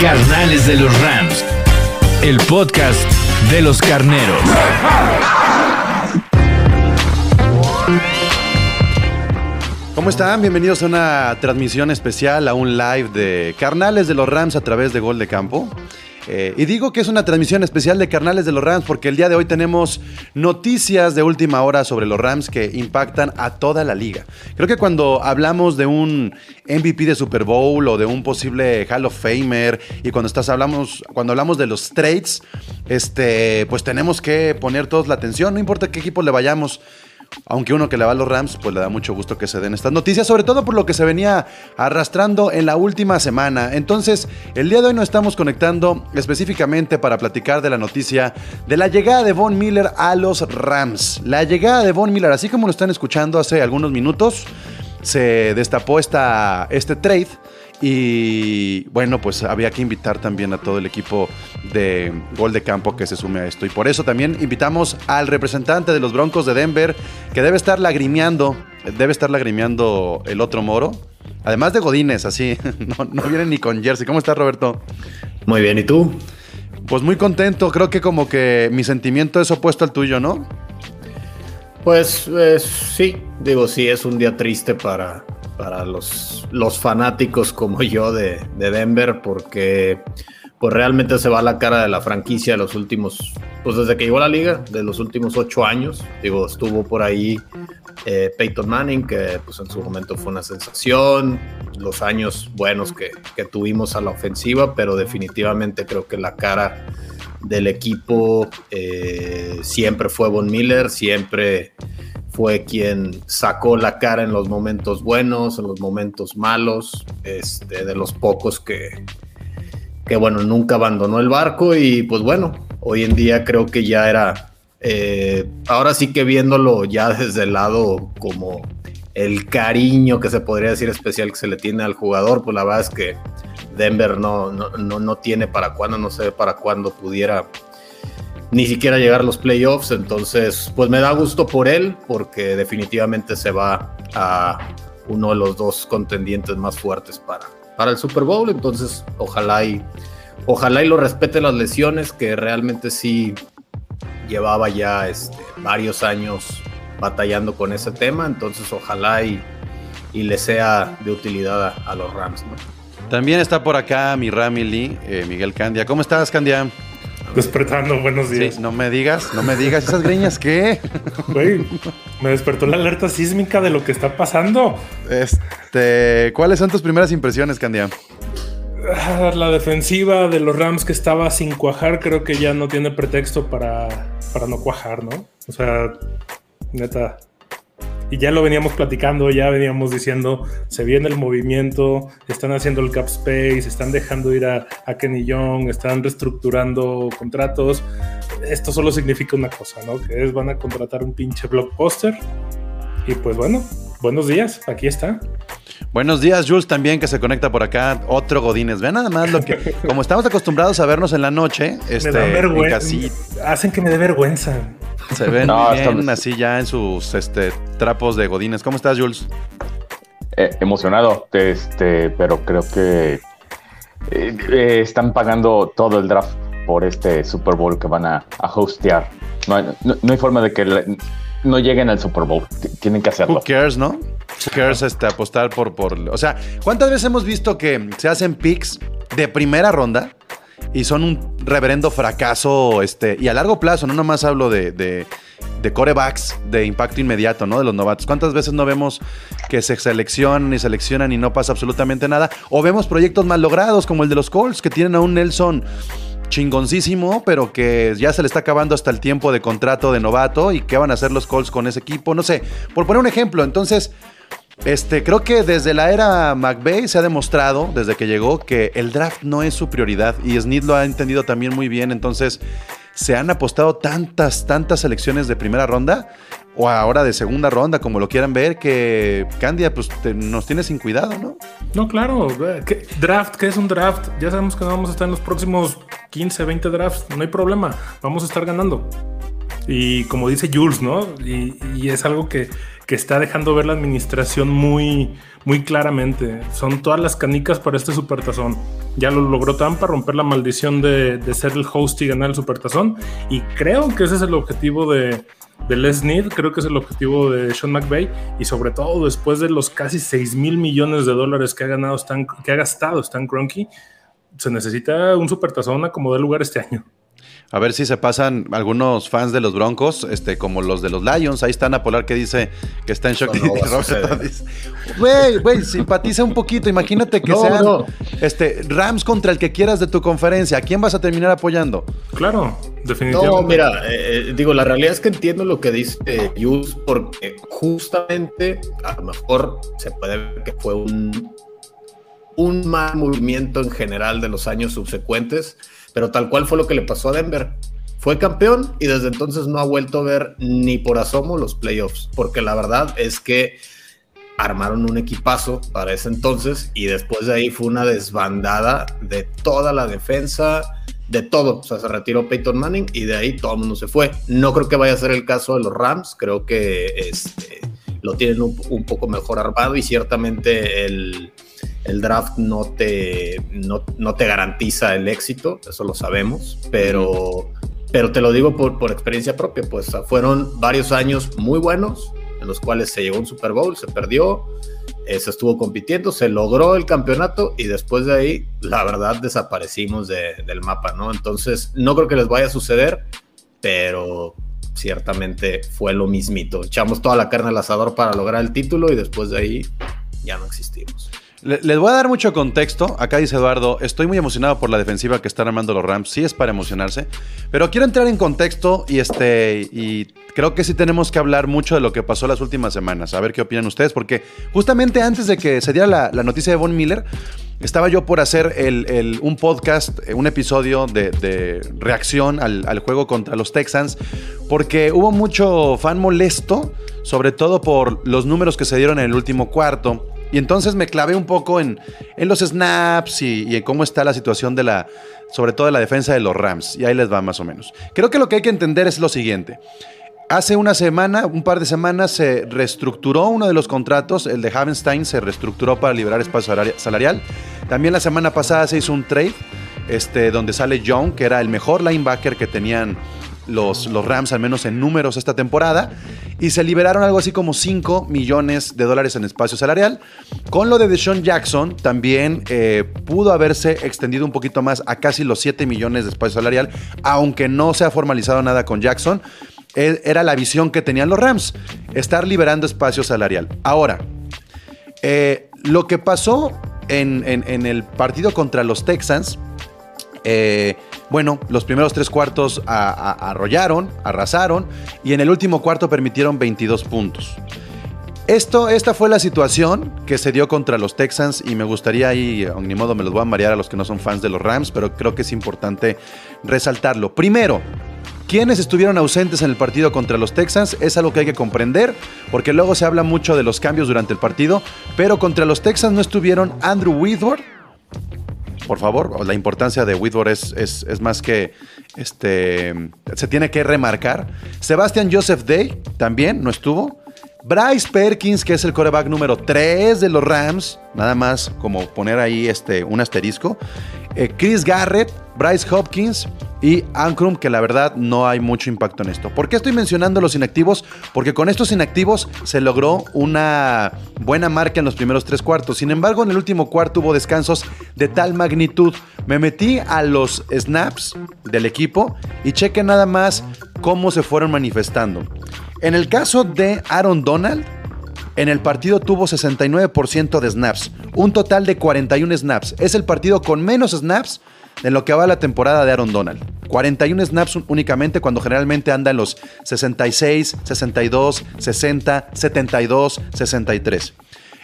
Carnales de los Rams. El podcast de los carneros. ¿Cómo están? Bienvenidos a una transmisión especial, a un live de Carnales de los Rams a través de Gol de Campo. Eh, y digo que es una transmisión especial de Carnales de los Rams porque el día de hoy tenemos noticias de última hora sobre los Rams que impactan a toda la liga. Creo que cuando hablamos de un MVP de Super Bowl o de un posible Hall of Famer y cuando estás hablamos cuando hablamos de los trades, este, pues tenemos que poner todos la atención, no importa qué equipo le vayamos. Aunque uno que le va a los Rams, pues le da mucho gusto que se den estas noticias, sobre todo por lo que se venía arrastrando en la última semana. Entonces, el día de hoy nos estamos conectando específicamente para platicar de la noticia de la llegada de Von Miller a los Rams. La llegada de Von Miller, así como lo están escuchando hace algunos minutos, se destapó esta, este trade. Y bueno, pues había que invitar también a todo el equipo de Gol de Campo que se sume a esto. Y por eso también invitamos al representante de los Broncos de Denver, que debe estar lagrimeando, debe estar lagrimeando el otro moro. Además de Godines, así, no, no viene ni con jersey. ¿Cómo estás, Roberto? Muy bien, ¿y tú? Pues muy contento, creo que como que mi sentimiento es opuesto al tuyo, ¿no? Pues eh, sí, digo, sí, es un día triste para, para los, los fanáticos como yo de, de Denver, porque pues realmente se va la cara de la franquicia de los últimos, pues desde que llegó a la liga, de los últimos ocho años. Digo, estuvo por ahí eh, Peyton Manning, que pues en su momento fue una sensación, los años buenos que, que tuvimos a la ofensiva, pero definitivamente creo que la cara del equipo eh, siempre fue Von Miller, siempre fue quien sacó la cara en los momentos buenos, en los momentos malos, este, de los pocos que, que, bueno, nunca abandonó el barco. Y pues bueno, hoy en día creo que ya era, eh, ahora sí que viéndolo ya desde el lado como el cariño que se podría decir especial que se le tiene al jugador, pues la verdad es que Denver no, no, no, no tiene para cuándo, no sé para cuándo pudiera ni siquiera llegar a los playoffs. Entonces, pues me da gusto por él, porque definitivamente se va a uno de los dos contendientes más fuertes para, para el Super Bowl. Entonces, ojalá y, ojalá y lo respete las lesiones, que realmente sí llevaba ya este, varios años batallando con ese tema. Entonces, ojalá y, y le sea de utilidad a, los Rams. También está por acá mi Ramily, eh, Miguel Candia. ¿Cómo estás, Candia? Despertando, buenos días. Sí, no me digas, no me digas esas greñas, ¿qué? Güey, me despertó la alerta sísmica de lo que está pasando. Este, ¿cuáles son tus primeras impresiones, Candia? Ah, La defensiva de los Rams que estaba sin cuajar, creo que ya no tiene pretexto para, para no cuajar, ¿no? O sea, neta. Y ya lo veníamos platicando, ya veníamos diciendo, se viene el movimiento, están haciendo el cap space, están dejando ir a, a Kenny Young, están reestructurando contratos. Esto solo significa una cosa, ¿no? Que es van a contratar un pinche blockbuster. Y pues bueno, buenos días, aquí está. Buenos días, Jules, también que se conecta por acá. Otro Godínez. Vean nada más lo que. Como estamos acostumbrados a vernos en la noche, este, me da en vergüenza. casi- Hacen que me dé vergüenza. se ven No, bien estamos- así ya en sus este, trapos de Godínez. ¿Cómo estás, Jules? Eh, emocionado, este, pero creo que eh, eh, están pagando todo el draft por este Super Bowl que van a, a hostear. No hay, no- no hay forma de que le- no lleguen al Super Bowl. Tienen que hacerlo. Who cares, ¿no? Who cares este, apostar por, por. O sea, ¿cuántas veces hemos visto que se hacen picks de primera ronda y son un, reverendo fracaso, este, y a largo plazo, no nomás hablo de, de, de corebacks de impacto inmediato, ¿no? De los novatos. ¿Cuántas veces no vemos que se seleccionan y seleccionan y no pasa absolutamente nada? O vemos proyectos mal logrados, como el de los Colts, que tienen a un Nelson chingoncísimo, pero que ya se le está acabando hasta el tiempo de contrato de novato y qué van a hacer los Colts con ese equipo, no sé, por poner un ejemplo, entonces, este, creo que desde la era McVeigh se ha demostrado, desde que llegó, que el draft no es su prioridad y Smith lo ha entendido también muy bien, entonces se han apostado tantas, tantas selecciones de primera ronda o ahora de segunda ronda, como lo quieran ver, que Candia pues nos tiene sin cuidado, ¿no? No, claro. ¿qué- Draft, ¿qué es un draft? Ya sabemos que no vamos a estar en los próximos 15, 20 drafts. No hay problema. Vamos a estar ganando. Y como dice Jules, ¿no? Y, y es algo que, que está dejando ver la administración muy, muy claramente. Son todas las canicas para este supertazón. Ya lo logró Tampa, romper la maldición de, de ser el host y ganar el supertazón. Y creo que ese es el objetivo de, de Les Snead, creo que es el objetivo de Sean McVay. Y sobre todo después de los casi 6 mil millones de dólares que ha, ganado que ha gastado Stan Kroenke, se necesita un supertazón a como lugar este año. A ver si se pasan algunos fans de los Broncos, este, como los de los Lions. Ahí está Napolar que dice que está en shock. Güey, güey, simpatiza un poquito. Imagínate que No, sean no. este, Rams contra el que quieras de tu conferencia. ¿A quién vas a terminar apoyando? Claro, definitivamente. No, mira, eh, eh, digo, la realidad es que entiendo lo que dice Yus, porque justamente a lo mejor se puede ver que fue un, un mal movimiento en general de los años subsecuentes, pero tal cual fue lo que le pasó a Denver. Fue campeón y desde entonces no ha vuelto a ver ni por asomo los playoffs, porque la verdad es que armaron un equipazo para ese entonces y después de ahí fue una desbandada de toda la defensa, de todo. O sea, se retiró Peyton Manning y de ahí todo el mundo se fue. No creo que vaya a ser el caso de los Rams, creo que este, lo tienen un, un poco mejor armado y ciertamente el, el draft no te, no, no te garantiza el éxito, eso lo sabemos, pero, pero te lo digo por, por experiencia propia, pues fueron varios años muy buenos en los cuales se llegó un Super Bowl, se perdió, eh, se estuvo compitiendo, se logró el campeonato y después de ahí, la verdad, desaparecimos de- del mapa, ¿no? Entonces, no creo que les vaya a suceder, pero ciertamente fue lo mismito. Echamos toda la carne al asador para lograr el título y después de ahí ya no existimos. Le- Les voy a dar mucho contexto. Acá dice Eduardo, estoy muy emocionado por la defensiva que están armando los Rams. Sí es para emocionarse. Pero quiero entrar en contexto y este. Y creo que sí tenemos que hablar mucho de lo que pasó las últimas semanas. A ver qué opinan ustedes. Porque justamente antes de que se diera la, noticia de Von Miller, estaba yo por hacer el- un podcast, eh, un episodio de, de reacción al, al juego contra los Texans. Porque hubo mucho fan molesto. Sobre todo por los números que se dieron en el último cuarto. Y entonces me clavé un poco en, en los snaps y, en cómo está la situación de la, sobre todo de la defensa de los Rams. Y ahí les va más o menos. Creo que lo que hay que entender es lo siguiente. Hace una semana, un par de semanas, se reestructuró uno de los contratos, el de Havenstein se reestructuró para liberar espacio salari- salarial. También la semana pasada se hizo un trade, este, donde sale Young, que era el mejor linebacker que tenían los, los Rams, al menos en números esta temporada, y se liberaron algo así como 5 millones de dólares en espacio salarial. Con lo de Deshaun Jackson, también eh, pudo haberse extendido un poquito más a casi los 7 millones de espacio salarial, aunque no se ha formalizado nada con Jackson. Eh, Era la visión que tenían los Rams, estar liberando espacio salarial. Ahora, eh, lo que pasó en, en- en el partido contra los Texans, eh, bueno, los primeros tres cuartos arrollaron, arrasaron y en el último cuarto permitieron 22 puntos. Esto, esta fue la situación que se dio contra los Texans y me gustaría a ni modo me los voy a marear a los que no son fans de los Rams, pero creo que es importante resaltarlo. Primero, quienes estuvieron ausentes en el partido contra los Texans es algo que hay que comprender, porque luego se habla mucho de los cambios durante el partido, pero contra los Texans no estuvieron Andrew Whitworth, por favor, la importancia de Whitworth es, es- más que este, se tiene que remarcar. Sebastian Joseph Day también no estuvo. Bryce Perkins, que es el coreback número 3 de los Rams, nada más como poner ahí este, un asterisco. Eh, Chris Garrett, Bryce Hopkins y Ankrum, que la verdad no hay mucho impacto en esto. ¿Por qué estoy mencionando los inactivos? Porque con estos inactivos se logró una buena marca en los primeros tres cuartos. Sin embargo, en el último cuarto hubo descansos de tal magnitud. Me metí a los snaps del equipo y cheque nada más cómo se fueron manifestando. En el caso de Aaron Donald, en el partido tuvo 69% de snaps, un total de 41 snaps. Es el partido con menos snaps en lo que va la temporada de Aaron Donald. 41 snaps únicamente cuando generalmente anda en los 66, 62, 60, 72, 63.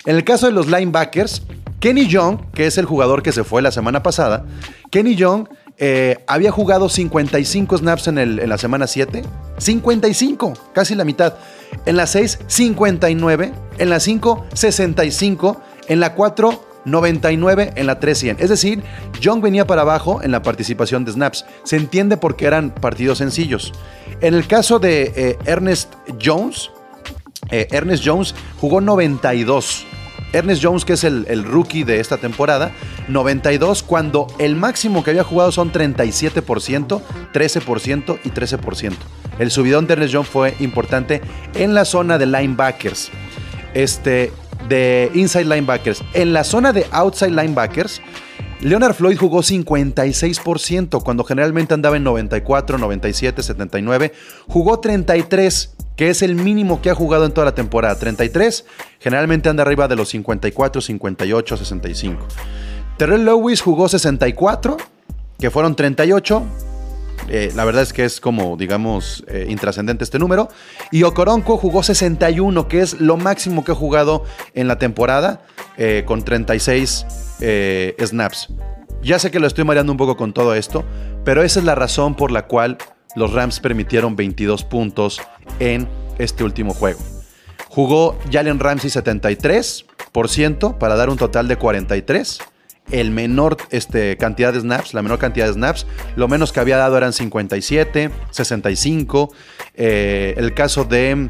En el caso de los linebackers, Kenny Young, que es el jugador que se fue la semana pasada, Kenny Young eh, había jugado 55 snaps en, el, en la semana 7. 55, casi la mitad. En la 6, 59. En la 5, 65. En la 4, 99. En la 3, 100. Es decir, Young venía para abajo en la participación de snaps. Se entiende porque eran partidos sencillos. En el caso de eh, Ernest Jones, eh, Ernest Jones jugó 92. Ernest Jones, que es el, el, rookie de esta temporada, 92, cuando el máximo que había jugado son 37%, 13% y 13%. El subidón de Ernest Jones fue importante en la zona de linebackers, este, de inside linebackers. En la zona de outside linebackers, Leonard Floyd jugó 56%, cuando generalmente andaba en 94, 97, 79. Jugó 33, que es el mínimo que ha jugado en toda la temporada. 33, generalmente anda arriba de los 54, 58, 65. Terrell Lewis jugó 64, que fueron 38. Eh, la verdad es que es como, digamos, eh, intrascendente este número. Y Okoronko jugó 61, que es lo máximo que ha jugado en la temporada, eh, con 36 eh, snaps. Ya sé que lo estoy mareando un poco con todo esto, pero esa es la razón por la cual los Rams permitieron 22 puntos en este último juego. Jugó Jalen Ramsey 73% para dar un total de 43 el menor este, cantidad de snaps, la menor cantidad de snaps. Lo menos que había dado eran 57, 65. Eh, el caso de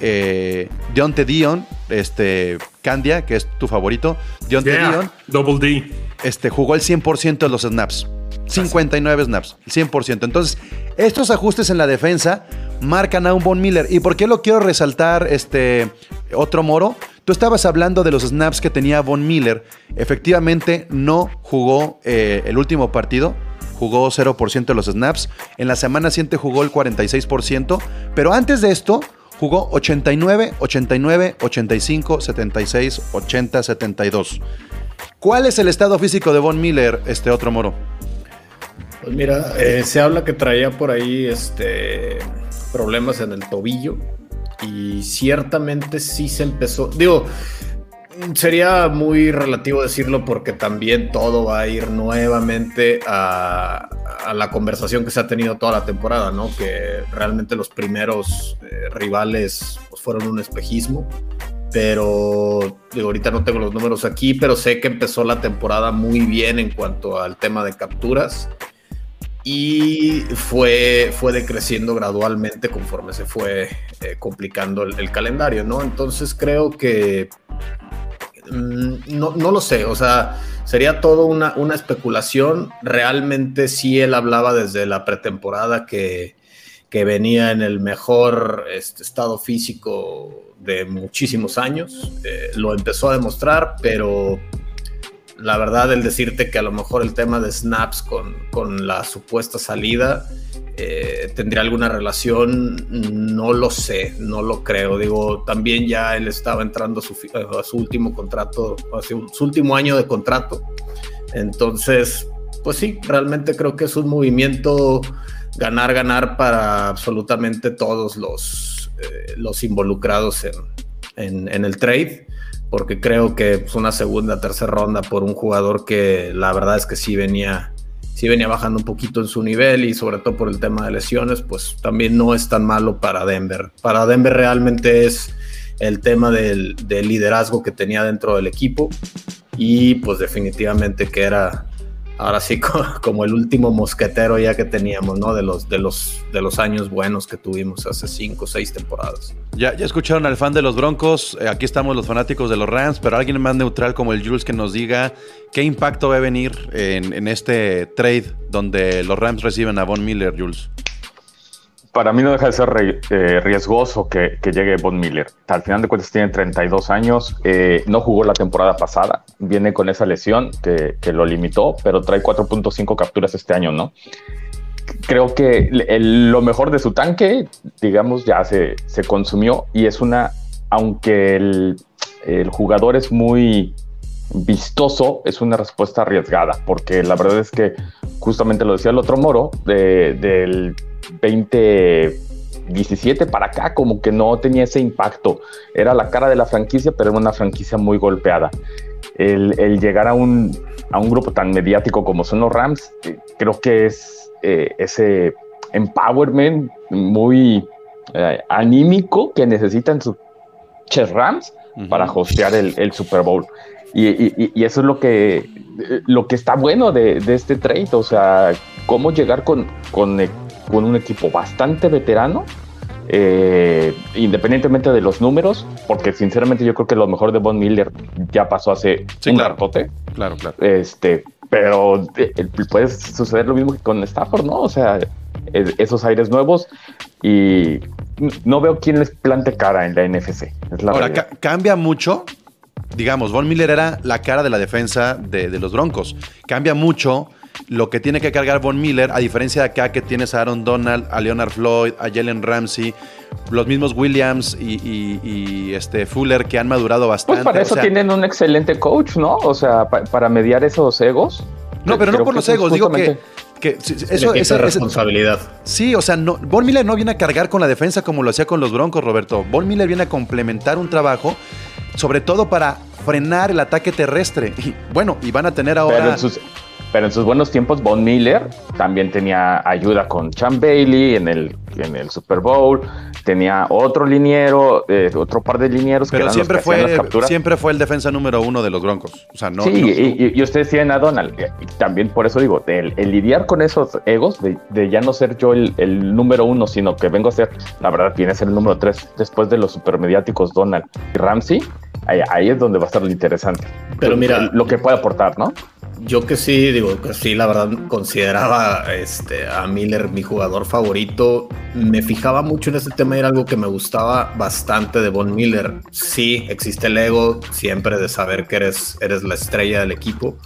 eh, Deonte Dion, este, Candia, que es tu favorito. Deonte Yeah, Dion Double D. este, jugó el 100% de los snaps. 59 snaps, el 100%. Entonces, estos ajustes en la defensa marcan a un Von Miller. ¿Y por qué lo quiero resaltar, este, otro moro? Tú estabas hablando de los snaps que tenía Von Miller. Efectivamente, no jugó eh, el último partido. Jugó 0% de los snaps. En la semana siguiente jugó el 46%. Pero antes de esto, jugó 89, 89, 85, 76, 80, 72. ¿Cuál es el estado físico de Von Miller, este otro moro? Pues mira, eh, se habla que traía por ahí este, problemas en el tobillo y ciertamente sí se empezó, digo, sería muy relativo decirlo porque también todo va a ir nuevamente a, la conversación que se ha tenido toda la temporada, ¿no? Que realmente los primeros eh, rivales pues, fueron un espejismo pero digo, ahorita no tengo los números aquí, pero sé que empezó la temporada muy bien en cuanto al tema de capturas y fue, fue decreciendo gradualmente conforme se fue eh, complicando el, calendario, ¿no? Entonces creo que mmm, no, no, lo sé, o sea, sería todo una, una especulación. Realmente sí él hablaba desde la pretemporada que, que venía en el mejor este, estado físico de muchísimos años. Eh, lo empezó a demostrar, pero la verdad el decirte que a lo mejor el tema de snaps con, con la supuesta salida eh, tendría alguna relación, no lo sé, no lo creo. Digo, también ya él estaba entrando a su, a su último contrato, a su, su último año de contrato. Entonces, pues sí, realmente creo que es un movimiento ganar, ganar para absolutamente todos los, eh, los involucrados en, en, en, el trade, porque creo que pues, una segunda, tercera ronda por un jugador que la verdad es que sí venía, sí venía bajando un poquito en su nivel y sobre todo por el tema de lesiones, pues también no es tan malo para Denver. Para Denver realmente es el tema del, del liderazgo que tenía dentro del equipo y pues definitivamente que era ahora sí co- como el último mosquetero ya que teníamos, ¿no? De los, de los, de los años buenos que tuvimos hace cinco o seis temporadas. Ya, ya escucharon al fan de los Broncos, eh, aquí estamos los fanáticos de los Rams, pero alguien más neutral como el Jules que nos diga qué impacto va a venir en, en este trade donde los Rams reciben a Von Miller, Jules. Para mí no deja de ser eh, riesgoso que, llegue Von Miller. Al final de cuentas tiene 32 años, eh, no jugó la temporada pasada, viene con esa lesión que, lo limitó, pero trae 4.5 capturas este año, ¿no? Creo que lo mejor de su tanque, digamos, ya se, se consumió y es una, aunque el, el jugador es muy vistoso, es una respuesta arriesgada, porque la verdad es que justamente lo decía el otro moro, de- del 2017 para acá, como que no tenía ese impacto. Era la cara de la franquicia, pero era una franquicia muy golpeada. El, el llegar a un, a un grupo tan mediático como son los Rams, eh, creo que es eh, ese empowerment muy eh, anímico que necesitan sus Rams para hostear el, el Super Bowl. Y, y- y eso es lo que, eh, lo que está bueno de, de este trade. O sea, cómo llegar con, con, con un equipo bastante veterano, eh, independientemente de los números, porque sinceramente yo creo que lo mejor de Von Miller ya pasó hace Sí, un claro. ratote. Claro, claro. Este, pero eh, eh, puede suceder lo mismo que con Stafford, ¿no? O sea, es- esos aires nuevos y no veo quién les plante cara en la NFC. Es la Ahora, ca- cambia mucho. Digamos, Von Miller era la cara de la defensa de, de los Broncos. Cambia mucho lo que tiene que cargar Von Miller, a diferencia de acá que tienes a Aaron Donald, a Leonard Floyd, a Jalen Ramsey, los mismos Williams y, y- y, este Fuller que han madurado bastante. Pues para O eso sea, tienen un excelente coach, ¿no? O sea, pa- para mediar esos egos. No, pero no por los es egos, digo que, que sí, sí, Eso, ese- responsabilidad. Sí, o sea, no, Von Miller no viene a cargar con la defensa como lo hacía con los Broncos, Roberto. Von Miller viene a complementar un trabajo, sobre todo para frenar el ataque terrestre. Y bueno, y van a tener ahora. Pero en, sus, pero en sus buenos tiempos, Von Miller también tenía ayuda con Chan Bailey en el, en el Super Bowl. Tenía otro liniero, eh, otro par de linieros que pero los siempre que hacían las fue, capturas. siempre fue el defensa número uno de los Broncos. O sea, no. sí, no- y, y- y ustedes tienen a Donald. y también por eso digo, el, el lidiar con esos egos, de, de ya no ser yo el, el número uno, sino que vengo a ser, la verdad, viene a ser el número tres después de los supermediáticos Donald y Ramsey. Ahí, ahí es donde va a estar lo interesante. Pero mira- lo que puede aportar, ¿no? Yo que sí, digo que sí, la verdad consideraba este, a Miller mi jugador favorito. Me fijaba mucho en este tema y era algo que me gustaba bastante de Von Miller. Sí, existe el ego siempre de saber que eres, eres la estrella del equipo,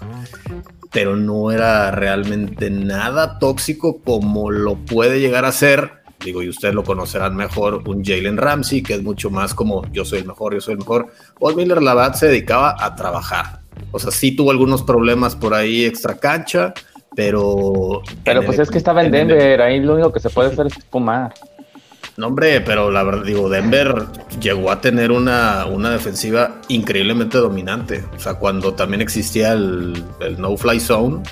pero no era realmente nada tóxico como lo puede llegar a ser. Digo, y ustedes lo conocerán mejor, un Jalen Ramsey, que es mucho más como yo soy el mejor, yo soy el mejor. Von Miller, la se dedicaba a trabajar. O sea, sí tuvo algunos problemas por ahí extra cancha, pero. Pero pues el- es que estaba en Denver, ahí lo único que se puede hacer es fumar. No, hombre, pero la verdad, digo, Denver llegó a tener una, una defensiva increíblemente dominante. O sea, cuando también existía el, el no-fly zone,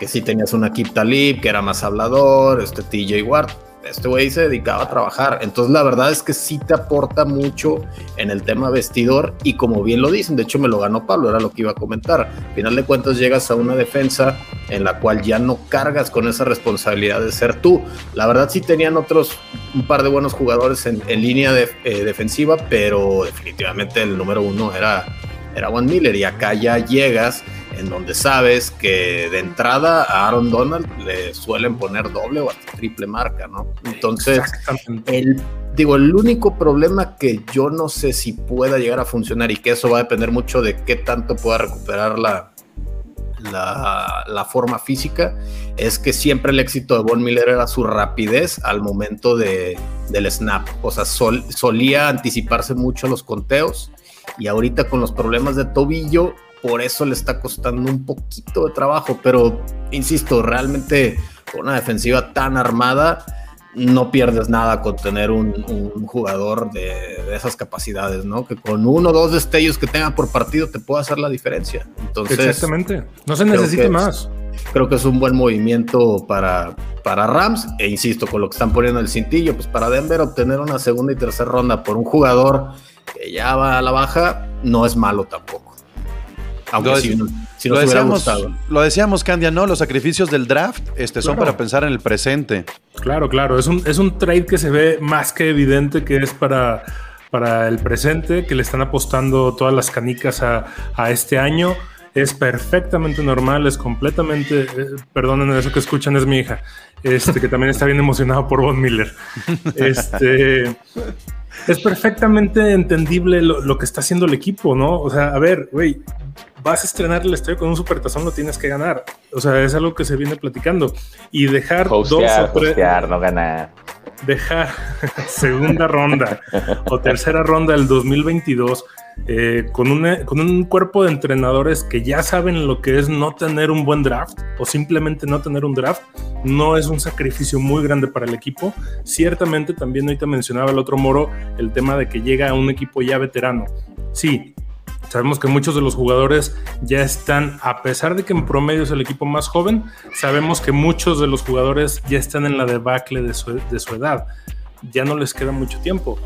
que sí tenías una Kip Talib, que era más hablador, este TJ Ward. Este güey se dedicaba a trabajar. Entonces, la verdad es que sí te aporta mucho en el tema vestidor. Y como bien lo dicen, de hecho, me lo ganó Pablo, era lo que iba a comentar. Al final de cuentas, llegas a una defensa en la cual ya no cargas con esa responsabilidad de ser tú. La verdad, sí tenían otros, un par de buenos jugadores en, línea eh, defensiva, pero definitivamente el número uno era, era Juan Miller. Y acá ya llegas en donde sabes que de entrada a Aaron Donald le suelen poner doble o hasta triple marca, ¿no? Entonces, el, digo, el único problema que yo no sé si pueda llegar a funcionar y que eso va a depender mucho de qué tanto pueda recuperar la, la, la forma física es que siempre el éxito de Von Miller era su rapidez al momento de, del snap. O sea, sol- solía anticiparse mucho a los conteos y ahorita con los problemas de tobillo, por eso le está costando un poquito de trabajo. Pero, insisto, realmente con una defensiva tan armada, no pierdes nada con tener un, un jugador de, de esas capacidades, ¿no? Que con uno o dos destellos que tenga por partido te puede hacer la diferencia. Entonces, Exactamente. No se que- más. creo que es un buen movimiento para, para Rams. E insisto, con lo que están poniendo el cintillo, pues para Denver obtener una segunda y tercera ronda por un jugador que ya va a la baja, no es malo tampoco. Aunque si Lo nos decíamos, gustado. lo decíamos, Candia, ¿no? Los sacrificios del draft este, son Claro. para pensar en el presente. Claro, claro. Es un, es un trade que se ve más que evidente que es para, para el presente, que le están apostando todas las canicas a, a este año. Es perfectamente normal, es completamente. eh, perdonen eso que escuchan, es mi hija, este, que también está bien emocionado por Von Miller. Este. Es perfectamente entendible lo, lo que está haciendo el equipo, ¿no? O sea, a ver, güey, vas a estrenar el estadio con un supertazón, lo tienes que ganar. O sea, es algo que se viene platicando. Y dejar Hostear, dos o tres hostear, no ganar. dejar segunda ronda o tercera ronda del 2022 eh, con, una- con un cuerpo de entrenadores que ya saben lo que es no tener un buen draft o simplemente no tener un draft, no es un sacrificio muy grande para el equipo. Ciertamente también ahorita mencionaba el otro Moro el tema de que llega a un equipo ya veterano. Sí, Sabemos que muchos de los jugadores ya están, a pesar de que en promedio es el equipo más joven, sabemos que muchos de los jugadores ya están en la debacle de su, edad. Ya no les queda mucho tiempo.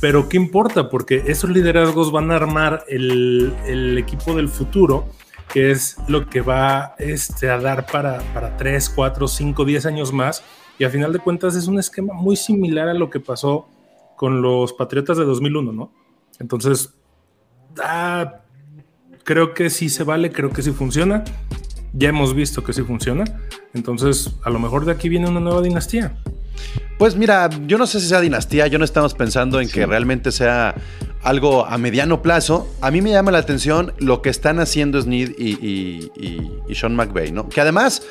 Pero ¿qué importa? Porque esos liderazgos van a armar el, el equipo del futuro, que es lo que va este, a dar para, para 3, 4, 5, 10 años más. Y a final de cuentas es un esquema muy similar a lo que pasó con los Patriotas de 2001, ¿no? Entonces, ah, creo que sí se vale, creo que sí funciona. Ya hemos visto que sí funciona. Entonces, a lo mejor de aquí viene una nueva dinastía. Pues mira, yo no sé si sea dinastía, yo no estamos pensando en que realmente sea algo a mediano plazo. A mí me llama la atención lo que están haciendo Snead y, y- y- y Sean McVay, ¿no? Que además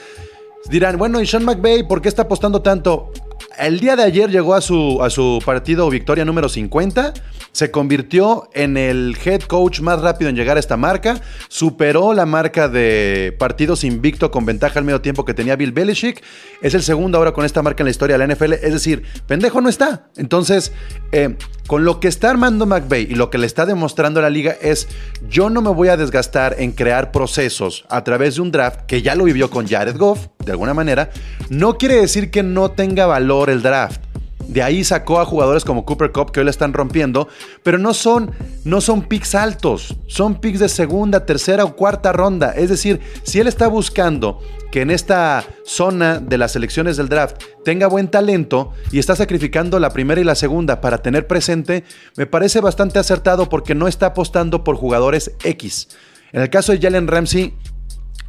dirán, bueno, ¿y Sean McVay por qué está apostando tanto? El día de ayer llegó a su, a su partido victoria número 50, se convirtió en el head coach más rápido en llegar a esta marca, superó la marca de partidos invicto con ventaja al medio tiempo que tenía Bill Belichick, es el segundo ahora con esta marca en la historia de la NFL, es decir, pendejo no está. Entonces, eh, con lo que está armando McVay y lo que le está demostrando la liga es, yo no me voy a desgastar en crear procesos a través de un draft que ya lo vivió con Jared Goff, de alguna manera, no quiere decir que no tenga valor el draft. De ahí sacó a jugadores como Cooper Cup que hoy la están rompiendo, pero no son, no son picks altos, son picks de segunda, tercera o cuarta ronda. Es decir, si él está buscando que en esta zona de las selecciones del draft tenga buen talento y está sacrificando la primera y la segunda para tener presente, me parece bastante acertado porque no está apostando por jugadores X. En el caso de Jalen Ramsey,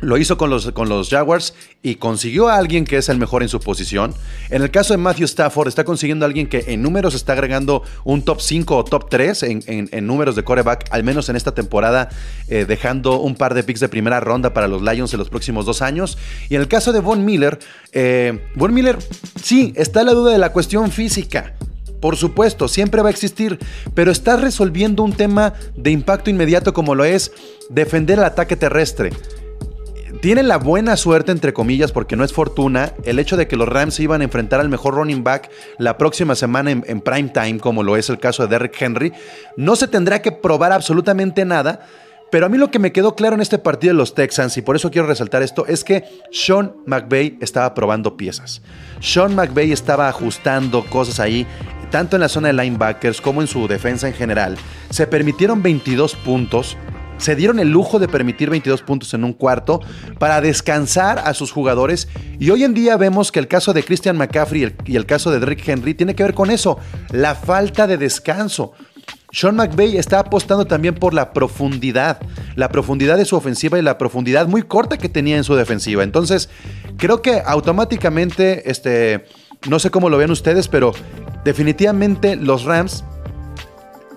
lo hizo con los, con los Jaguars y consiguió a alguien que es el mejor en su posición. En el caso de Matthew Stafford, está consiguiendo a alguien que en números está agregando un top 5 o top 3 en, en- números de coreback, al menos en esta temporada, eh, dejando un par de picks de primera ronda para los Lions en los próximos dos años. Y en el caso de Von Miller, eh, Von Miller, sí, está la duda de la cuestión física. Por supuesto, siempre va a existir, pero estás resolviendo un tema de impacto inmediato como lo es defender el ataque terrestre tienen la buena suerte, entre comillas, porque no es fortuna, el hecho de que los Rams iban a enfrentar al mejor running back la próxima semana en, en prime time, como lo es el caso de Derrick Henry. No se tendrá que probar absolutamente nada. Pero a mí lo que me quedó claro en este partido de los Texans, y por eso quiero resaltar esto, es que Sean McVay estaba probando piezas. Sean McVay estaba ajustando cosas ahí, tanto en la zona de linebackers como en su defensa en general. Se permitieron 22 puntos, se dieron el lujo de permitir 22 puntos en un cuarto para descansar a sus jugadores. Y hoy en día vemos que el caso de Christian McCaffrey y el, caso de Derrick Henry tiene que ver con eso, la falta de descanso. Sean McVay está apostando también por la profundidad, la profundidad de su ofensiva y la profundidad muy corta que tenía en su defensiva. Entonces, creo que automáticamente, este, no sé cómo lo ven ustedes, pero definitivamente los Rams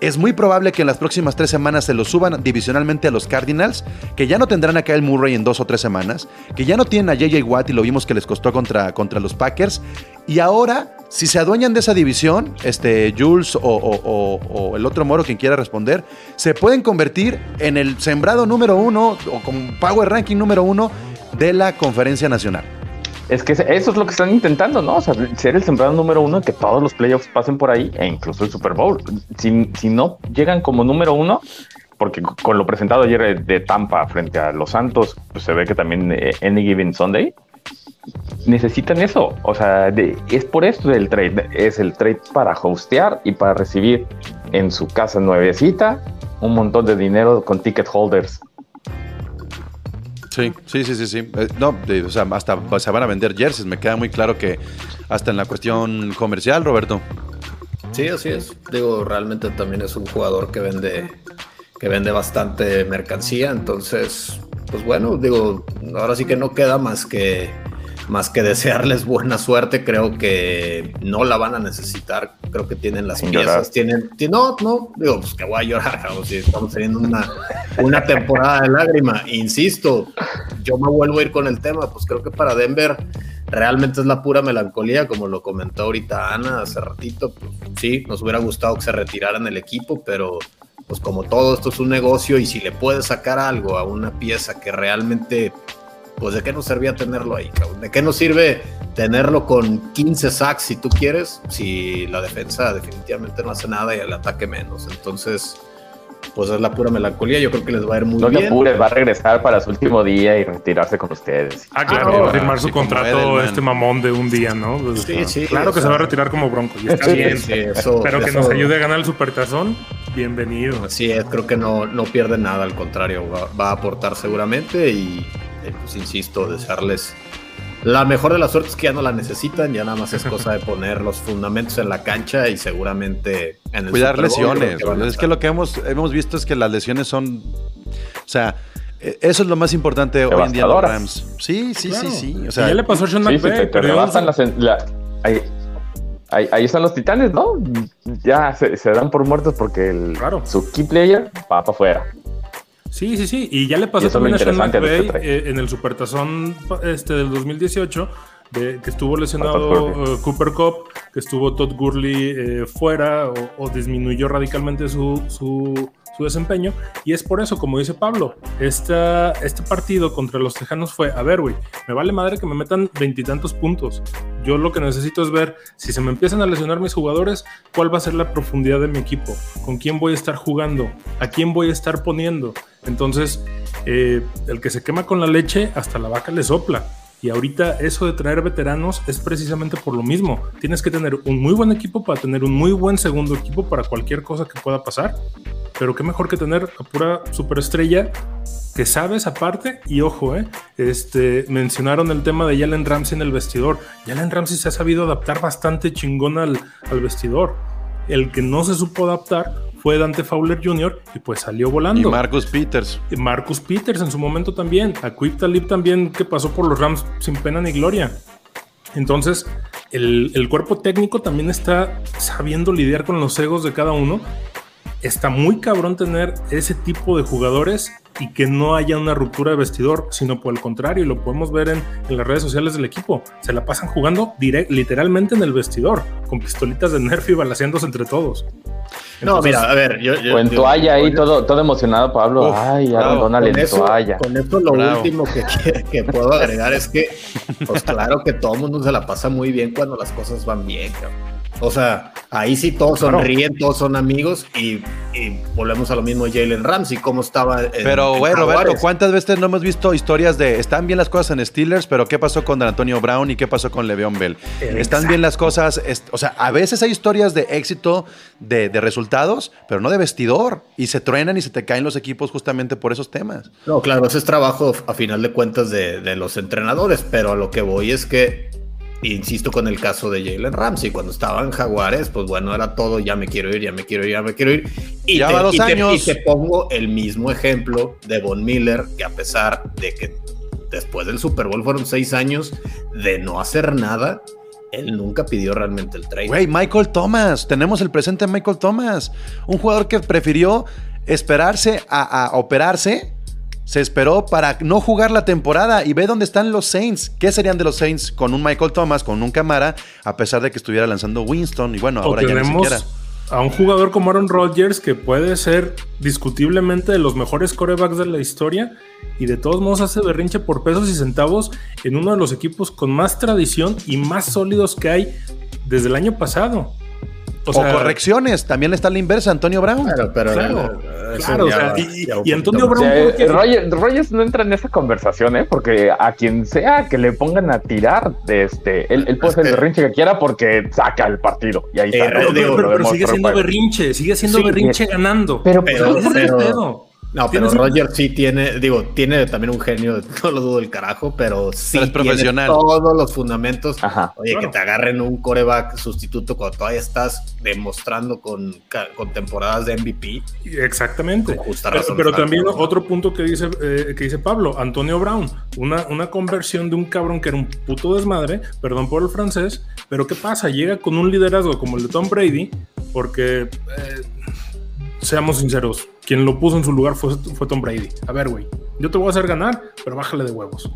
es muy probable que en las próximas tres semanas se lo suban divisionalmente a los Cardinals, que ya no tendrán a Kyle Murray en dos o tres semanas, que ya no tienen a JJ Watt y lo vimos que les costó contra, contra los Packers. Y ahora, si se adueñan de esa división, este Jules o, o- el otro moro, quien quiera responder, se pueden convertir en el sembrado número uno o con Power Ranking número uno de la Conferencia Nacional. Es que eso es lo que están intentando, ¿no? O sea, ser el sembrado número uno, que todos los playoffs pasen por ahí, e incluso el Super Bowl. Si, no llegan como número uno, porque con lo presentado ayer de Tampa frente a los Santos, pues se ve que también eh, Any Given Sunday necesitan eso. O sea, es por esto el trade. Es el trade para hostear y para recibir en su casa nuevecita un montón de dinero con ticket holders. Sí, sí, sí, sí, sí. Eh, no, o sea, hasta se van a vender jerseys. Me queda muy claro que hasta en la cuestión comercial, Roberto. Sí, así es. Digo, realmente también es un jugador que vende, que vende bastante mercancía. Entonces, pues bueno, digo, ahora sí que no queda más que más que desearles buena suerte. Creo que no la van a necesitar. Creo que tienen las Sin piezas, llorar. tienen, ti- no, no, digo, pues que voy a llorar, si estamos teniendo una, una temporada de lágrima. Insisto, yo me vuelvo a ir con el tema, pues creo que para Denver realmente es la pura melancolía, como lo comentó ahorita Ana hace ratito, pues sí, nos hubiera gustado que se retiraran el equipo, pero pues como todo esto es un negocio y si le puedes sacar algo a una pieza que realmente, pues de qué nos servía tenerlo ahí, cabrón? ¿De qué nos sirve tenerlo con 15 sacks si tú quieres, si la defensa definitivamente no hace nada y el ataque menos? Entonces, pues es la pura melancolía, yo creo que les va a ir muy No te bien. apures, va a regresar para su último día y retirarse con ustedes. Ah, claro, Ah, va a firmar su sí, contrato Edelman. este mamón de un día, ¿no? Pues, Sí, sí, claro que se va a retirar como bronco. Y está bien. Sí, eso- Pero que eso- nos ayude a ganar el supertazón, bienvenido. Así es, creo que no, no pierde nada, al contrario, va, va a aportar seguramente y, eh, pues insisto, desearles la mejor de las suertes que ya no la necesitan, ya nada más es cosa de poner los fundamentos en la cancha y seguramente en el Cuidar lesiones. a Es que lo que hemos, hemos visto es que las lesiones son. O sea, eh, eso es lo más importante hoy en día en los. Rams. Sí, sí, Claro. sí, sí. O Y sea, ya le pasó a Sean Sí, sí, McVay, te, te perdió rebasan su- las... la- ahí, ahí- ahí están los titanes, ¿no? Ya se, se dan por muertos porque el, Claro. su key player va para afuera. Sí, sí, sí. Y ya le pasó también a Sean de McVay este eh, en el Supertazón este, del 2018, de, que estuvo lesionado eh, Cooper Cup, que estuvo Todd Gurley eh, fuera o, o disminuyó radicalmente su, su, su desempeño. Y es por eso, como dice Pablo, esta, este partido contra los Tejanos fue, a ver, güey, me vale madre que me metan veintitantos puntos. Yo lo que necesito es ver si se me empiezan a lesionar mis jugadores, cuál va a ser la profundidad de mi equipo, con quién voy a estar jugando, a quién voy a estar poniendo. Entonces, eh, el que se quema con la leche, hasta la vaca le sopla. Y ahorita eso de traer veteranos es precisamente por lo mismo. Tienes que tener un muy buen equipo para tener un muy buen segundo equipo para cualquier cosa que pueda pasar. Pero qué mejor que tener a pura superestrella que sabes aparte. Y ojo, eh, este, mencionaron el tema de Jalen Ramsey en el vestidor. Jalen Ramsey se ha sabido adaptar bastante chingón al, al vestidor. El que no se supo adaptar fue Dante Fowler Jr. y pues salió volando. y Marcus Peters. Y Marcus Peters en su momento también. A Quip Talib también, que pasó por los Rams sin pena ni gloria. Entonces, el, el cuerpo técnico también está sabiendo lidiar con los egos de cada uno. Está muy cabrón tener ese tipo de jugadores y que no haya una ruptura de vestidor, sino por el contrario, y lo podemos ver en, en las redes sociales del equipo. Se la pasan jugando direct, literalmente en el vestidor, con pistolitas de Nerf y balaseándose entre todos. No, mira, a ver, yo... yo- O en toalla ahí, todo, todo emocionado, Pablo. Uf, Ay, abandónale con en eso, toalla. con eso lo último que, que, que puedo agregar es que, pues claro que todo el mundo se la pasa muy bien cuando las cosas van bien, cabrón. O sea, ahí sí todos Claro. sonríen, todos son amigos y, y volvemos a lo mismo Jalen Ramsey, cómo estaba en, Pero, güey, Roberto. ¿cuántas veces no hemos visto historias de están bien las cosas en Steelers, pero qué pasó con Dan Antonio Brown y qué pasó con Le'Veon Bell? Están bien las cosas, es- o sea, a veces hay historias de éxito, de, de resultados, pero no de vestidor, y se truenan y se te caen los equipos justamente por esos temas. No, claro, ese es trabajo a final de cuentas de, de los entrenadores, pero a lo que voy es que, insisto con el caso de Jalen Ramsey, cuando estaba en Jaguares, pues bueno, era todo, ya me quiero ir, ya me quiero ir, ya me quiero ir. Y, Ya te, va dos y te- años. y te pongo el mismo ejemplo de Von Miller, que a pesar de que después del Super Bowl fueron seis años de no hacer nada, él nunca pidió realmente el trade. Güey, Michael Thomas, tenemos el presente de Michael Thomas, un jugador que prefirió esperarse a, a operarse, se esperó para no jugar la temporada y ve dónde están los Saints. ¿Qué serían de los Saints con un Michael Thomas, con un Camara, a pesar de que estuviera lanzando Winston? Y bueno, ahora ya ni siquiera. a un jugador como Aaron Rodgers que puede ser discutiblemente de los mejores corebacks de la historia y de todos modos hace berrinche por pesos y centavos en uno de los equipos con más tradición y más sólidos que hay desde el año pasado. O, correcciones, también está la inversa, Antonio Brown. Claro, pero Claro, eh, o sea, y- y Antonio más. O sea, Brown, ¿por qué? eh, Roger- Rogers no entra en esa conversación, ¿eh? Porque a quien sea que le pongan a tirar, este, él, él puede hacer el berrinche que quiera porque saca el partido. Y ahí Eh, está. Pero, digo, pero- pero sigue siendo berrinche, sigue siendo Sí, berrinche ganando. Pero, Pero- pero- pedo. No, pero Roger sí tiene, digo, tiene también un genio, no lo dudo el carajo, pero sí Pero es tiene profesional. todos los fundamentos. Ajá. Oye, Claro. que te agarren un coreback sustituto cuando todavía estás demostrando con, con temporadas de MVP. Exactamente. Con justa Pero, razón pero también otro punto que dice, eh, que dice Pablo, Antonio Brown, una, una conversión de un cabrón que era un puto desmadre, perdón por el francés, pero ¿qué pasa? Llega con un liderazgo como el de Tom Brady, porque, eh, seamos sinceros, quien lo puso en su lugar fue, fue Tom Brady. A ver, güey, yo te voy a hacer ganar, pero bájale de huevos.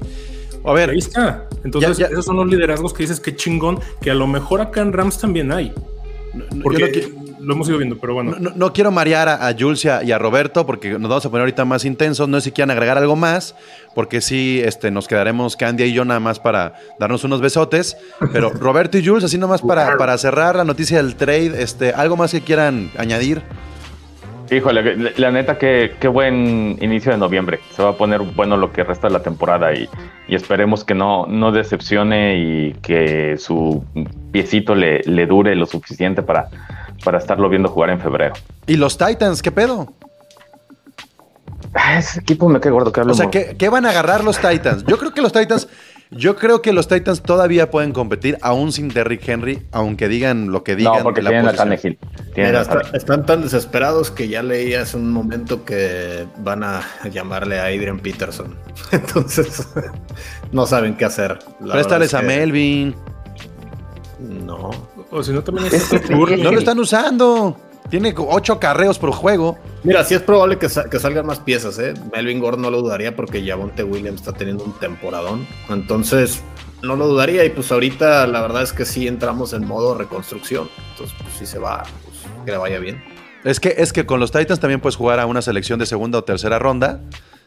A ver, Ahí está. Entonces, Ya- ya- esos son los liderazgos que dices que chingón, que a lo mejor acá en Rams también hay. Porque no lo hemos ido viendo, pero bueno. No, quiero marear a, a y a, Roberto porque nos vamos a poner ahorita más intensos. No sé si quieran agregar algo más, porque sí este, nos quedaremos Candia y yo nada más para darnos unos besotes. Pero Roberto y Jules, así nomás para, para cerrar la noticia del trade, este, algo más que quieran añadir. Híjole, la, neta, qué, qué buen inicio de noviembre. Se va a poner bueno lo que resta de la temporada y, y esperemos que no, no decepcione y que su piecito le, le dure lo suficiente para, para estarlo viendo jugar en febrero. ¿Y los Titans? ¿Qué pedo? Ah, Ese equipo me queda gordo que O hablemos. sea, ¿qué, qué van a agarrar los Titans? Yo creo que los Titans, yo creo que los Titans todavía pueden competir aún sin Derrick Henry, aunque digan lo que digan. no, porque de la tienen a posición. Tannehill. Tienen Mira, a está- están tan desesperados que ya leí hace un momento que van a llamarle a Adrian Peterson. Entonces, no saben qué hacer. La Préstales a es que- Melvin. No. O si no, también Gurley. No lo están usando. Tiene ocho carreos por juego. Mira, sí es probable que, sa- que salgan más piezas, ¿eh? Melvin Gordon no lo dudaría porque Javonte Williams está teniendo un temporadón. Entonces, no lo dudaría. Y pues ahorita la verdad es que sí entramos en modo reconstrucción. Entonces, pues si se va, pues que le vaya bien. Es que, es que con los Titans también puedes jugar a una selección de segunda o tercera ronda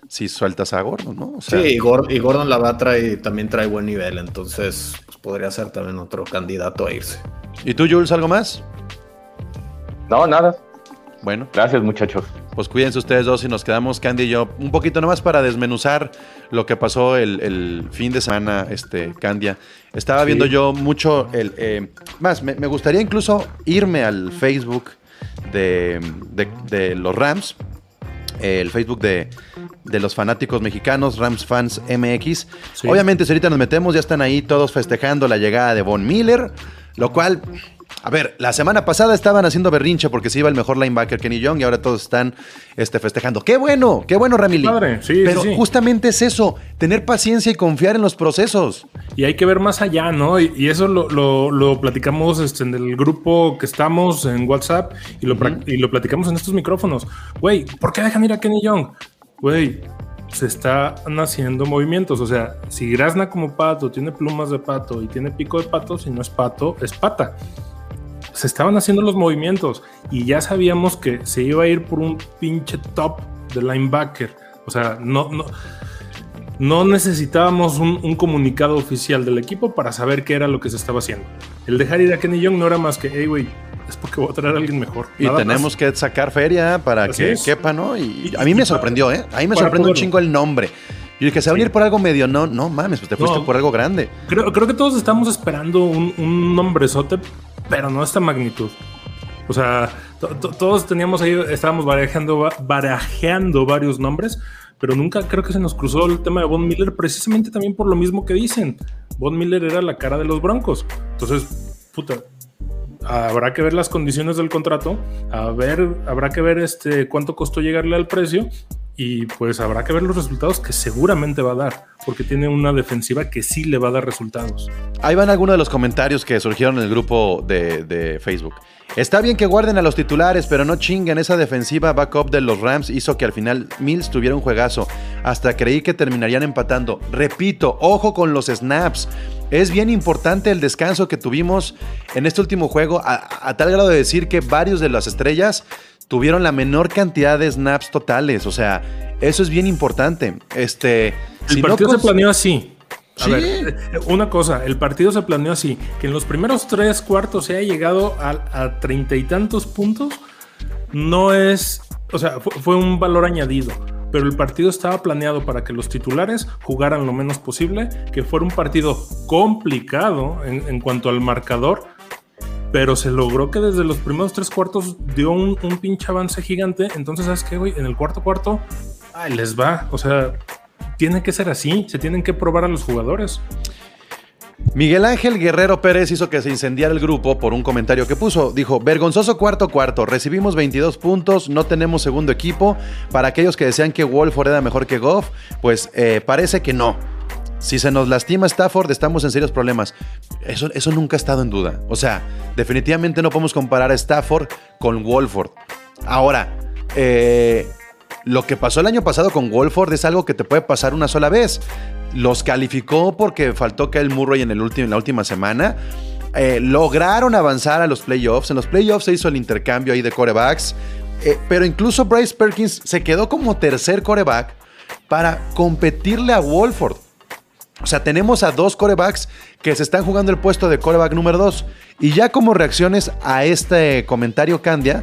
si sueltas a Gordon, ¿no? O sea, sí, y, Gor- y Gordon la va trae, también trae buen nivel. Entonces, pues podría ser también otro candidato a irse. ¿Y tú, Jules, algo más? No, nada. Bueno, Gracias, muchachos. pues cuídense ustedes dos y nos quedamos Candy y yo un poquito nomás para desmenuzar lo que pasó el, el fin de semana, este, Candia. Estaba viendo yo mucho el... eh, más, me, me gustaría incluso irme al Facebook de, de- de los Rams, eh, el Facebook de, de los fanáticos mexicanos, Rams Fans MX. Sí. Obviamente, si ahorita nos metemos, ya están ahí todos festejando la llegada de Von Miller, lo cual, a ver, la semana pasada estaban haciendo berrinche porque se iba el mejor linebacker Kenny Young y ahora todos están este, festejando. ¡Qué bueno! ¡Qué bueno, Ramily! Padre, sí, Pero sí, justamente es eso, tener paciencia y confiar en los procesos. Y hay que ver más allá, ¿no? Y, y eso lo, lo- lo platicamos este, en el grupo que estamos en WhatsApp y lo, y lo platicamos en estos micrófonos. Güey, ¿por qué dejan ir a Kenny Young? Güey, se están haciendo movimientos. O sea, si Grazna como pato tiene plumas de pato y tiene pico de pato, si no es pato, es pata. Se estaban haciendo los movimientos y ya sabíamos que se iba a ir por un pinche top de linebacker. O sea, no, no, no necesitábamos un, un comunicado oficial del equipo para saber qué era lo que se estaba haciendo. El dejar ir a Kenny Young no era más que, hey, güey, es porque voy a traer a alguien mejor. Y Nada tenemos más. que sacar feria para Así que es. quepa, ¿no? Y Y- a mí y me sorprendió, ¿eh? A mí me sorprendió un chingo el nombre. Yo dije, se va a venir por algo medio, no, no mames, pues te fuiste No. por algo grande. Creo, creo que todos estamos esperando un, un nombrezote, pero no esta magnitud. O sea, to- to- todos teníamos ahí, estábamos barajeando, va- barajeando varios nombres, pero nunca creo que se nos cruzó el tema de Von Miller, precisamente también por lo mismo que dicen. Von Miller era la cara de los Broncos. Entonces, puta, habrá que ver las condiciones del contrato, a ver, habrá que ver este cuánto costó llegarle al precio y pues habrá que ver los resultados que seguramente va a dar, porque tiene una defensiva que sí le va a dar resultados. Ahí van algunos de los comentarios que surgieron en el grupo de, Facebook. Está bien que guarden a los titulares, pero no chinguen. Esa defensiva backup de los Rams hizo que al final Mills tuviera un juegazo. Hasta creí que terminarían empatando. Repito, ojo con los snaps. Es bien importante el descanso que tuvimos en este último juego, a tal grado de decir que varios de las estrellas tuvieron la menor cantidad de snaps totales. O sea, eso es bien importante. Este, El si no partido se planeó así. A Sí. ver, eh, una cosa, el partido se planeó así, que en los primeros tres cuartos se haya llegado a a treinta y tantos puntos, no es, o sea, fu- fue, un valor añadido, pero el partido estaba planeado para que los titulares jugaran lo menos posible, que fuera un partido complicado en, en cuanto al marcador pero se logró que desde los primeros tres cuartos dio un, un pinche avance gigante. Entonces, ¿sabes qué, güey? En el cuarto cuarto, ay, les va. O sea, tiene que ser así. Se tienen que probar a los jugadores. Miguel Ángel Guerrero Pérez hizo que se incendiara el grupo por un comentario que puso. Dijo, vergonzoso cuarto cuarto, recibimos 22 puntos, no tenemos segundo equipo. Para aquellos que decían que Wolford era mejor que Goff, pues eh, parece que no. Si se nos lastima Stafford, estamos en serios problemas. Eso, eso nunca ha estado en duda. O sea, definitivamente no podemos comparar a Stafford con Wolford. Ahora, eh, lo que pasó el año pasado con Wolford es algo que te puede pasar una sola vez. Los calificó porque faltó Kyle Murray en, en la última semana. Eh, lograron avanzar a los playoffs. En los playoffs se hizo el intercambio ahí de corebacks. Eh, pero incluso Bryce Perkins se quedó como tercer coreback para competirle a Wolford. O sea, tenemos a dos corebacks que se están jugando el puesto de coreback número dos. Y ya como reacciones a este comentario Candia,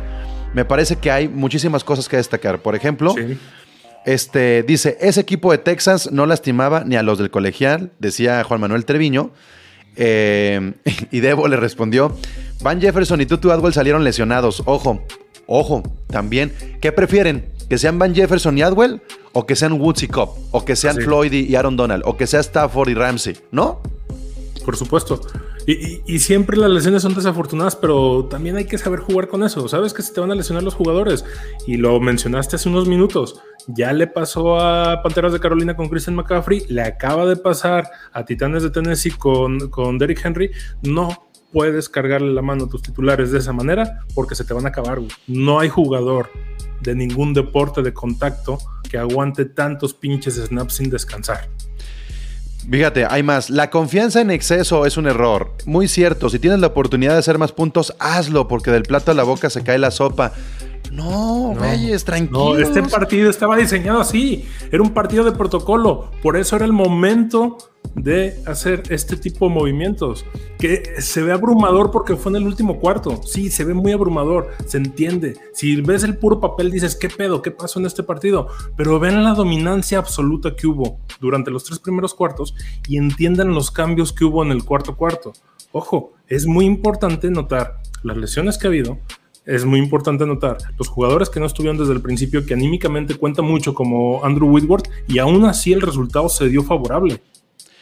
me parece que hay muchísimas cosas que destacar. Por ejemplo, Sí. este, dice, ese equipo de Texans no lastimaba ni a los del colegial, decía Juan Manuel Treviño. Eh, y Debo le respondió, Van Jefferson y Tutu Adwell salieron lesionados. Ojo, ojo, también. ¿Qué prefieren? ¿Que sean Van Jefferson y Adwell? ¿O que sean Woods y Cobb? ¿O que sean Sí. Floyd y Aaron Donald? ¿O que sea Stafford y Ramsey? ¿No? Por supuesto. Y, y- y siempre las lesiones son desafortunadas, pero también hay que saber jugar con eso. Sabes que se te van a lesionar los jugadores. Y lo mencionaste hace unos minutos. Ya le pasó a Panteras de Carolina con Christian McCaffrey. Le acaba de pasar a Titanes de Tennessee con, con Derrick Henry. No puedes cargarle la mano a tus titulares de esa manera porque se te van a acabar. No hay jugador de ningún deporte de contacto que aguante tantos pinches snaps sin descansar. Fíjate, hay más. La confianza en exceso es un error. Muy cierto. Si tienes la oportunidad de hacer más puntos, hazlo, porque del plato a la boca se cae la sopa. No, güeyes, No, tranquilos. este partido estaba diseñado así. Era un partido de protocolo. Por eso era el momento de hacer este tipo de movimientos. Que se ve abrumador porque fue en el último cuarto. Sí, se ve muy abrumador. Se entiende. Si ves el puro papel, dices, ¿qué pedo? ¿Qué pasó en este partido? Pero ven la dominancia absoluta que hubo durante los tres primeros cuartos y entiendan los cambios que hubo en el cuarto cuarto. Ojo, es muy importante notar las lesiones que ha habido, es muy importante notar los jugadores que no estuvieron desde el principio, que anímicamente cuenta mucho como Andrew Whitworth, y aún así el resultado se dio favorable.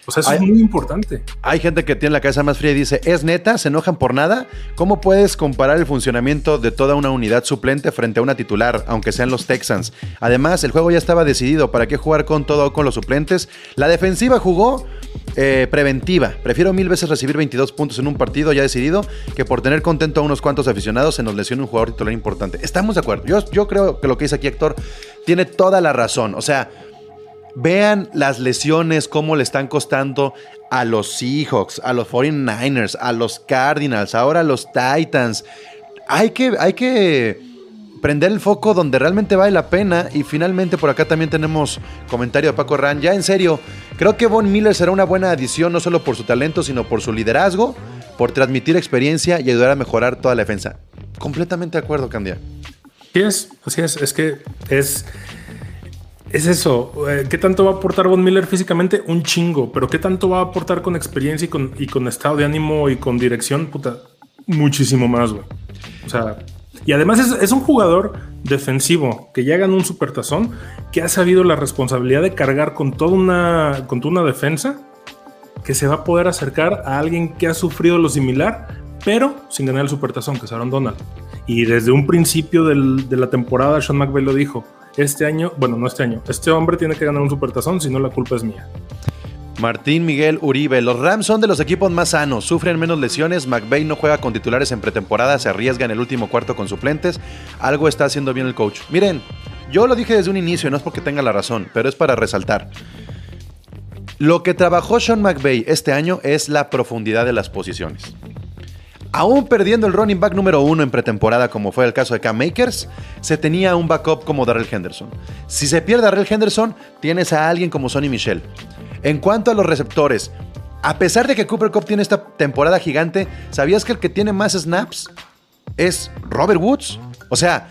O sea, eso es Ay. muy importante. Hay gente que tiene la cabeza más fría y dice, ¿es neta? ¿Se enojan por nada? ¿Cómo puedes comparar el funcionamiento de toda una unidad suplente frente a una titular, aunque sean los Texans? Además, el juego ya estaba decidido. ¿Para qué jugar con todo o con los suplentes? La defensiva jugó eh, preventiva. Prefiero mil veces recibir 22 puntos en un partido ya decidido que por tener contento a unos cuantos aficionados se nos lesiona un jugador titular importante. Estamos de acuerdo. Yo, yo creo que lo que dice aquí Héctor tiene toda la razón. O sea, Vean las lesiones, cómo le están costando a los Seahawks, a los 49ers, a los Cardinals, ahora a los Titans. Hay que, hay que prender el foco donde realmente vale la pena. Y finalmente por acá también tenemos comentario de Paco Ran. Ya en serio, creo que Von Miller será una buena adición no solo por su talento, sino por su liderazgo, por transmitir experiencia y ayudar a mejorar toda la defensa. Completamente de acuerdo, Candia. Así es, así es, es que es, es eso. eh, ¿Qué tanto va a aportar Von Miller físicamente? Un chingo, pero ¿qué tanto va a aportar con experiencia y con, estado de ánimo y con dirección? Puta, muchísimo más, güey. O sea, y además es, un jugador defensivo que ya ganó un supertazón, que ha sabido la responsabilidad de cargar con toda una, defensa que se va a poder acercar a alguien que ha sufrido lo similar, pero sin ganar el supertazón, que es Aaron Donald. Y desde un principio de la temporada, Sean McVay lo dijo. Este año, bueno, no este año, este hombre tiene que ganar un supertazón, si no la culpa es mía. Martín Miguel Uribe, los Rams son de los equipos más sanos, sufren menos lesiones, McVay no juega con titulares en pretemporada, se arriesga en el último cuarto con suplentes, algo está haciendo bien el coach. Miren, yo lo dije desde un inicio, no es porque tenga la razón, pero es para resaltar. Lo que trabajó Sean McVay este año es la profundidad de las posiciones. Aún perdiendo el running back número uno en pretemporada, como fue el caso de Cam Makers, se tenía un backup como Darrell Henderson. Si se pierde Darrell Henderson, tienes a alguien como Sonny Michel. En cuanto a los receptores, a pesar de que Cooper Cup tiene esta temporada gigante, ¿sabías que el que tiene más snaps es Robert Woods? O sea,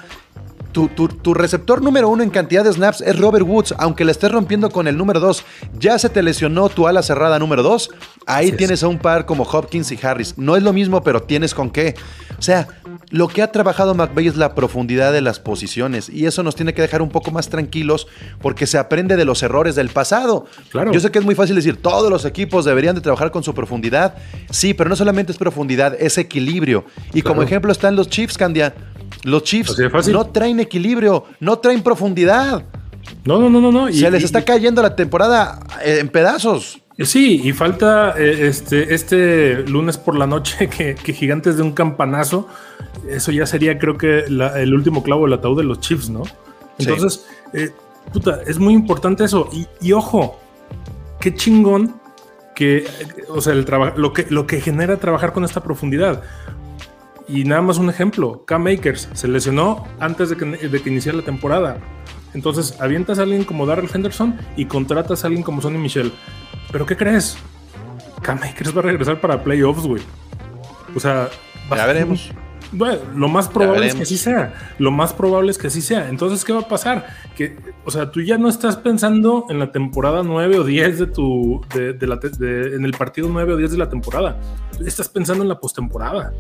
tu, tu- tu receptor número uno en cantidad de snaps es Robert Woods, aunque le estés rompiendo con el número dos. Ya se te lesionó tu ala cerrada número dos. Ahí tienes a un par como Hopkins y Harris. No es lo mismo, pero tienes con qué. O sea, lo que ha trabajado McVay es la profundidad de las posiciones. Y eso nos tiene que dejar un poco más tranquilos porque se aprende de los errores del pasado. Claro. Yo sé que es muy fácil decir, todos los equipos deberían de trabajar con su profundidad. Sí, pero no solamente es profundidad, es equilibrio. Y como ejemplo están los Chiefs, Candia. Los Chiefs no traen equilibrio, no traen profundidad. No, no, no, no. no. y- Se les está cayendo la temporada eh, en pedazos. Sí, y falta eh, este, este lunes por la noche que, que Gigantes de un campanazo. Eso ya sería, creo que, la- el último clavo del ataúd de los Chiefs, ¿no? Sí. Entonces, eh, puta, es muy importante eso. Y, y ojo, qué chingón que, o sea, el lo, que, lo que genera trabajar con esta profundidad. Y nada más un ejemplo, Cam Makers se lesionó antes de que, de que iniciara la temporada. Entonces, avientas a alguien como Darrell Henderson y contratas a alguien como Sonny Michel. ¿Pero qué crees? Cam Akers va a regresar para playoffs, güey. O sea, Ya veremos. Bueno, lo más probable es que así sea. Lo más probable es que así sea. Entonces, ¿qué va a pasar? Que, o sea, tú ya no estás pensando en la temporada 9 o 10 de tu. De, de la de- en el partido 9 o 10 de la temporada. Estás pensando en la postemporada.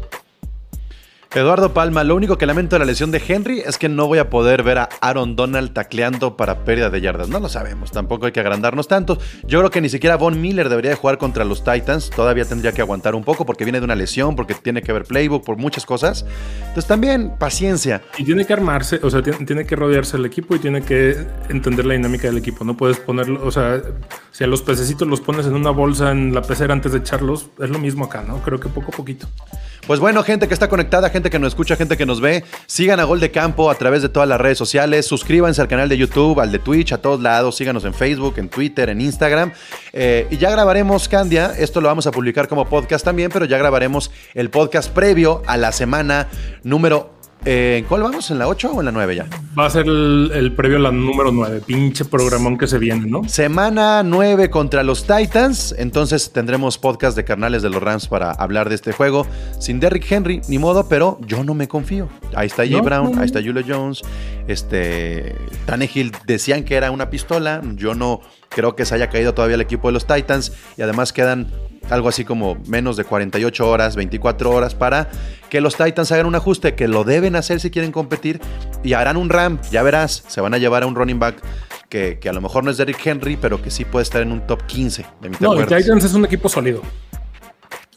Eduardo Palma, lo único que lamento de la lesión de Henry es que no voy a poder ver a Aaron Donald tacleando para pérdida de yardas. No lo sabemos, tampoco hay que agrandarnos tanto. Yo creo que ni siquiera Von Miller debería de jugar contra los Titans. Todavía tendría que aguantar un poco porque viene de una lesión, porque tiene que ver playbook, por muchas cosas. Entonces también paciencia. Y tiene que armarse, o sea, tiene que rodearse el equipo y tiene que entender la dinámica del equipo. No puedes ponerlo, o sea, si a los pececitos los pones en una bolsa en la pecera antes de echarlos, es lo mismo acá, ¿no? Creo que poco a poquito. Pues bueno, gente que está conectada, gente que nos escucha, gente que nos ve, sigan a Gol de Campo a través de todas las redes sociales, suscríbanse al canal de YouTube, al de Twitch, a todos lados, síganos en Facebook, en Twitter, en Instagram. Eh, y ya grabaremos Candia, esto lo vamos a publicar como podcast también, pero ya grabaremos el podcast previo a la semana número... eh, ¿En cuál vamos? ¿En la 8 o en la 9 ya? Va a ser el, el previo a la número 9, pinche programón que se viene, ¿no? Semana 9 contra los Titans. Entonces tendremos podcast de carnales de los Rams para hablar de este juego. Sin Derrick Henry, ni modo, pero yo no me confío. Ahí está Jay No, Brown, no. ahí está Julio Jones. Este. Tannehill decían que era una pistola. Yo no creo que se haya caído todavía el equipo de los Titans. Y además quedan algo así como menos de 48 horas, 24 horas para que los Titans hagan un ajuste que lo deben hacer si quieren competir y harán un ram, ya verás, se van a llevar a un running back que, que a lo mejor no es Derrick Henry, pero que sí puede estar en un top 15 de mi No, y Titans es un equipo sólido.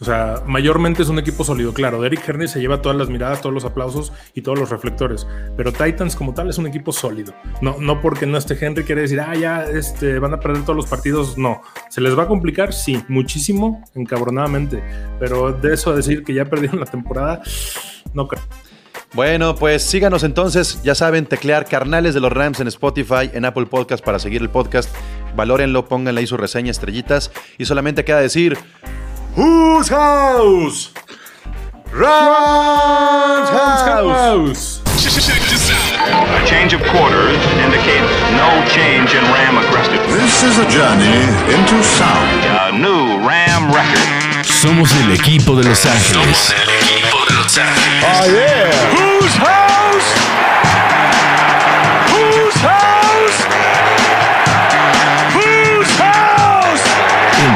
O sea, mayormente es un equipo sólido. Claro, Derrick Henry se lleva todas las miradas, todos los aplausos y todos los reflectores. Pero Titans, como tal, es un equipo sólido. No, no porque no esté Henry quiere decir, ah, ya este, van a perder todos los partidos. No. ¿Se les va a complicar? Sí, muchísimo, encabronadamente. Pero de eso a decir que ya perdieron la temporada, no creo. Bueno, pues síganos entonces, ya saben, teclear carnales de los Rams en Spotify, en Apple Podcast para seguir el podcast. Valórenlo, pónganle ahí su reseña, estrellitas. Y solamente queda decir: Whose house? Rams house. Check this out. A change of quarters indicates no change in Ram aggressiveness. This is a journey into sound. A new Ram record. Somos el equipo de Los Ángeles. Somos el equipo de Los Ángeles. Oh, yeah. Whose house? Whose house?